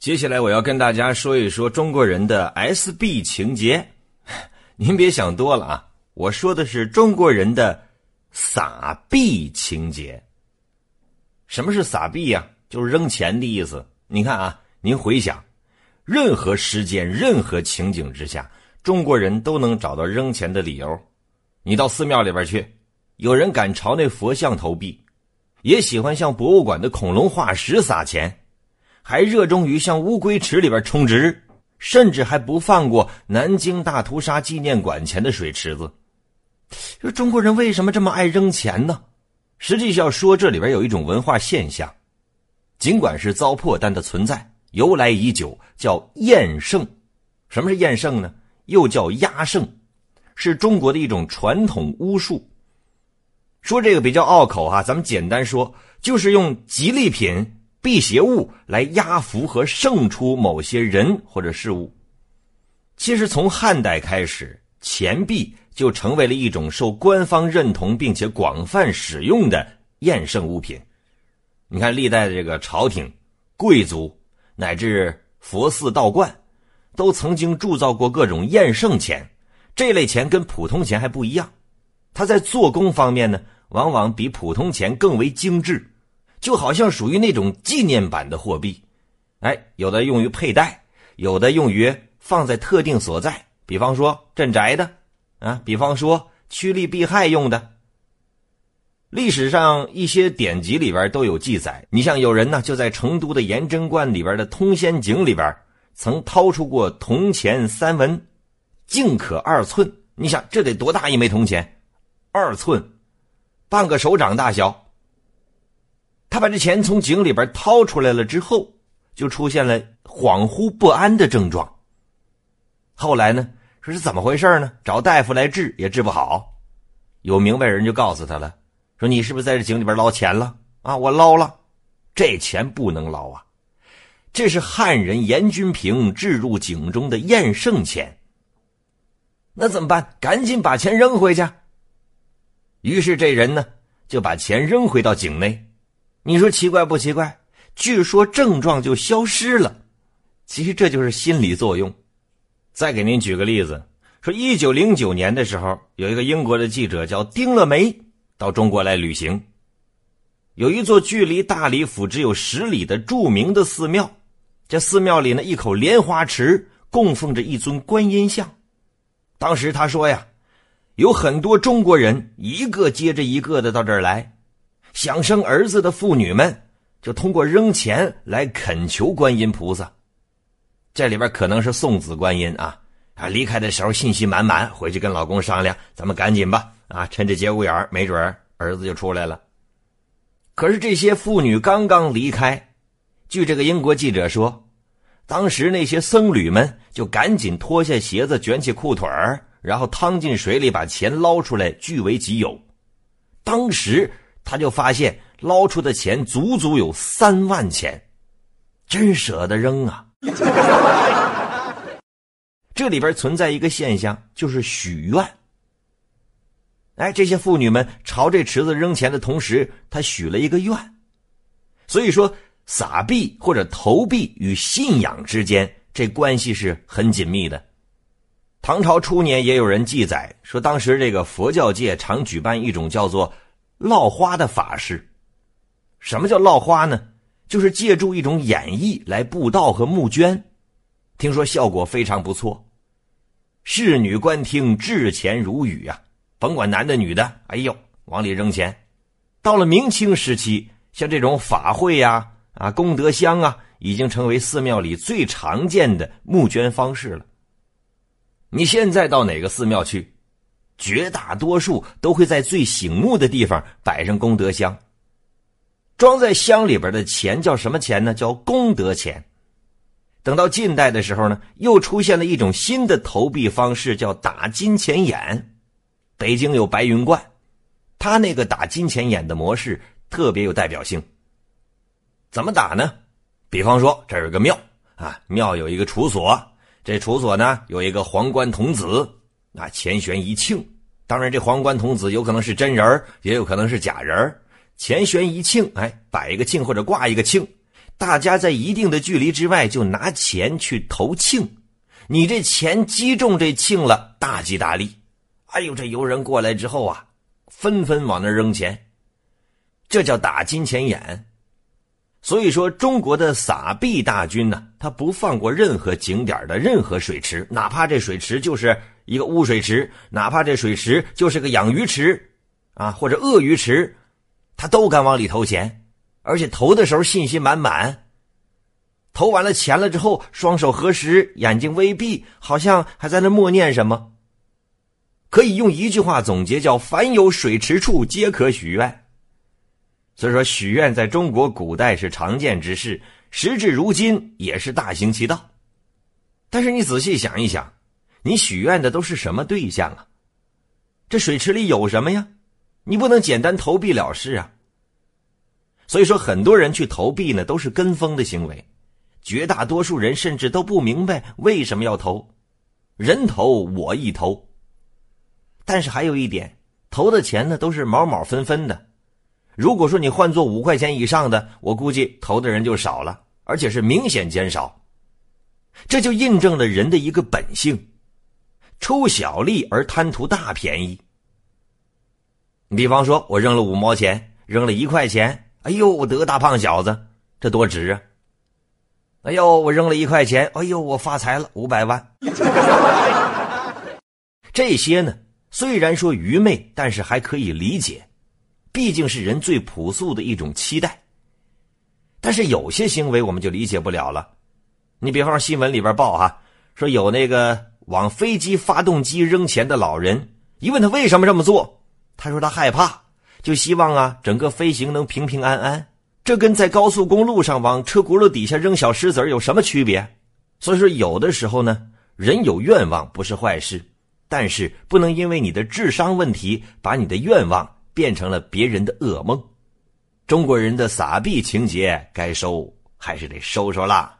接下来我要跟大家说一说中国人的 SB 情节，您别想多了啊，我说的是中国人的撒币情节。什么是撒币呀？就是扔钱的意思。你看啊，您回想，任何时间、任何情景之下，中国人都能找到扔钱的理由。你到寺庙里边去，有人敢朝那佛像投币，也喜欢向博物馆的恐龙化石撒钱。还热衷于向乌龟池里边充值，甚至还不放过南京大屠杀纪念馆前的水池子。说中国人为什么这么爱扔钱呢？实际上说，这里边有一种文化现象，尽管是糟粕，但它存在，由来已久，叫厌胜。什么是厌胜呢？又叫压胜，是中国的一种传统巫术。说这个比较拗口哈，咱们简单说，就是用吉利品。辟邪物来压服和胜出某些人或者事物。其实从汉代开始，钱币就成为了一种受官方认同并且广泛使用的验圣物品。你看，历代的这个朝廷、贵族乃至佛寺道观，都曾经铸造过各种验圣钱。这类钱跟普通钱还不一样，它在做工方面呢，往往比普通钱更为精致。就好像属于那种纪念版的货币，哎，有的用于佩戴，有的用于放在特定所在，比方说镇宅的，啊，比方说趋利避害用的。历史上一些典籍里边都有记载，你像有人呢就在成都的颜真观里边的通仙井里边，曾掏出过铜钱三文，径可二寸。你想这得多大一枚铜钱？二寸，半个手掌大小。他把这钱从井里边掏出来了之后，就出现了恍惚不安的症状。后来呢，说是怎么回事呢？找大夫来治也治不好。有明白人就告诉他了，说你是不是在这井里边捞钱了？啊，我捞了，这钱不能捞啊，这是汉人严君平置入井中的验圣钱。那怎么办？赶紧把钱扔回去。于是这人呢，就把钱扔回到井内。你说奇怪不奇怪？据说症状就消失了。其实这就是心理作用。再给您举个例子，说一九零九年的时候，有一个英国的记者叫丁乐梅到中国来旅行，有一座距离大理府只有十里的著名的寺庙，这寺庙里呢一口莲花池供奉着一尊观音像。当时他说呀，有很多中国人一个接着一个的到这儿来。想生儿子的妇女们，就通过扔钱来恳求观音菩萨。这里边可能是送子观音啊啊！离开的时候信心满满，回去跟老公商量，咱们赶紧吧啊！趁着节骨眼没准儿子就出来了。可是这些妇女刚刚离开，据这个英国记者说，当时那些僧侣们就赶紧脱下鞋子，卷起裤腿，然后趟进水里，把钱捞出来据为己有。当时。他就发现捞出的钱足足有三万钱，真舍得扔啊！这里边存在一个现象，就是许愿。哎，这些妇女们朝这池子扔钱的同时，她许了一个愿。所以说，撒币或者投币与信仰之间这关系是很紧密的。唐朝初年，也有人记载说，当时这个佛教界常举办一种叫做。烙花的法事，什么叫烙花呢？就是借助一种演绎来布道和募捐，听说效果非常不错。侍女官听，掷钱如雨啊！甭管男的女的，哎呦，往里扔钱。到了明清时期，像这种法会呀、啊功德箱啊，已经成为寺庙里最常见的募捐方式了。你现在到哪个寺庙去？绝大多数都会在最醒目的地方摆上功德箱。装在箱里边的钱叫什么钱呢？叫功德钱。等到近代的时候呢，又出现了一种新的投币方式，叫打金钱眼。北京有白云观，他那个打金钱眼的模式特别有代表性。怎么打呢？比方说，这有个庙啊，庙有一个处所，这处所呢有一个皇冠童子。那钱悬一庆，当然这皇冠童子有可能是真人也有可能是假人钱悬一庆，哎，摆一个庆或者挂一个庆，大家在一定的距离之外就拿钱去投庆，你这钱击中这庆了，大吉大利。哎呦，这游人过来之后啊，纷纷往那扔钱，这叫打金钱眼。所以说，中国的撒币大军呢，他不放过任何景点的任何水池，哪怕这水池就是一个污水池，哪怕这水池就是个养鱼池，啊，或者鳄鱼池，他都敢往里投钱。而且投的时候信心满满，投完了钱了之后，双手合十，眼睛微闭，好像还在那默念什么。可以用一句话总结，叫“凡有水池处，皆可许愿”。所以说，许愿在中国古代是常见之事，时至如今也是大行其道。但是你仔细想一想，你许愿的都是什么对象啊？这水池里有什么呀？你不能简单投币了事啊！所以说，很多人去投币呢，都是跟风的行为。绝大多数人甚至都不明白为什么要投，人投我一投。但是还有一点，投的钱呢都是毛毛分分的。如果说你换做五块钱以上的，我估计投的人就少了，而且是明显减少。这就印证了人的一个本性：出小利而贪图大便宜。你比方说，我扔了五毛钱，扔了一块钱。哎呦，我得大胖小子，这多值啊！哎呦，我扔了一块钱，哎呦，我发财了五百万。这些呢，虽然说愚昧，但是还可以理解，毕竟是人最朴素的一种期待。但是有些行为我们就理解不了了。你比方说新闻里边报哈，说有那个往飞机发动机扔钱的老人，一问他为什么这么做，他说他害怕。就希望啊，整个飞行能平平安安。这跟在高速公路上往车轱辘底下扔小石子有什么区别？所以说，有的时候呢，人有愿望不是坏事，但是不能因为你的智商问题，把你的愿望变成了别人的噩梦。中国人的撒币情节，该收还是得收收啦。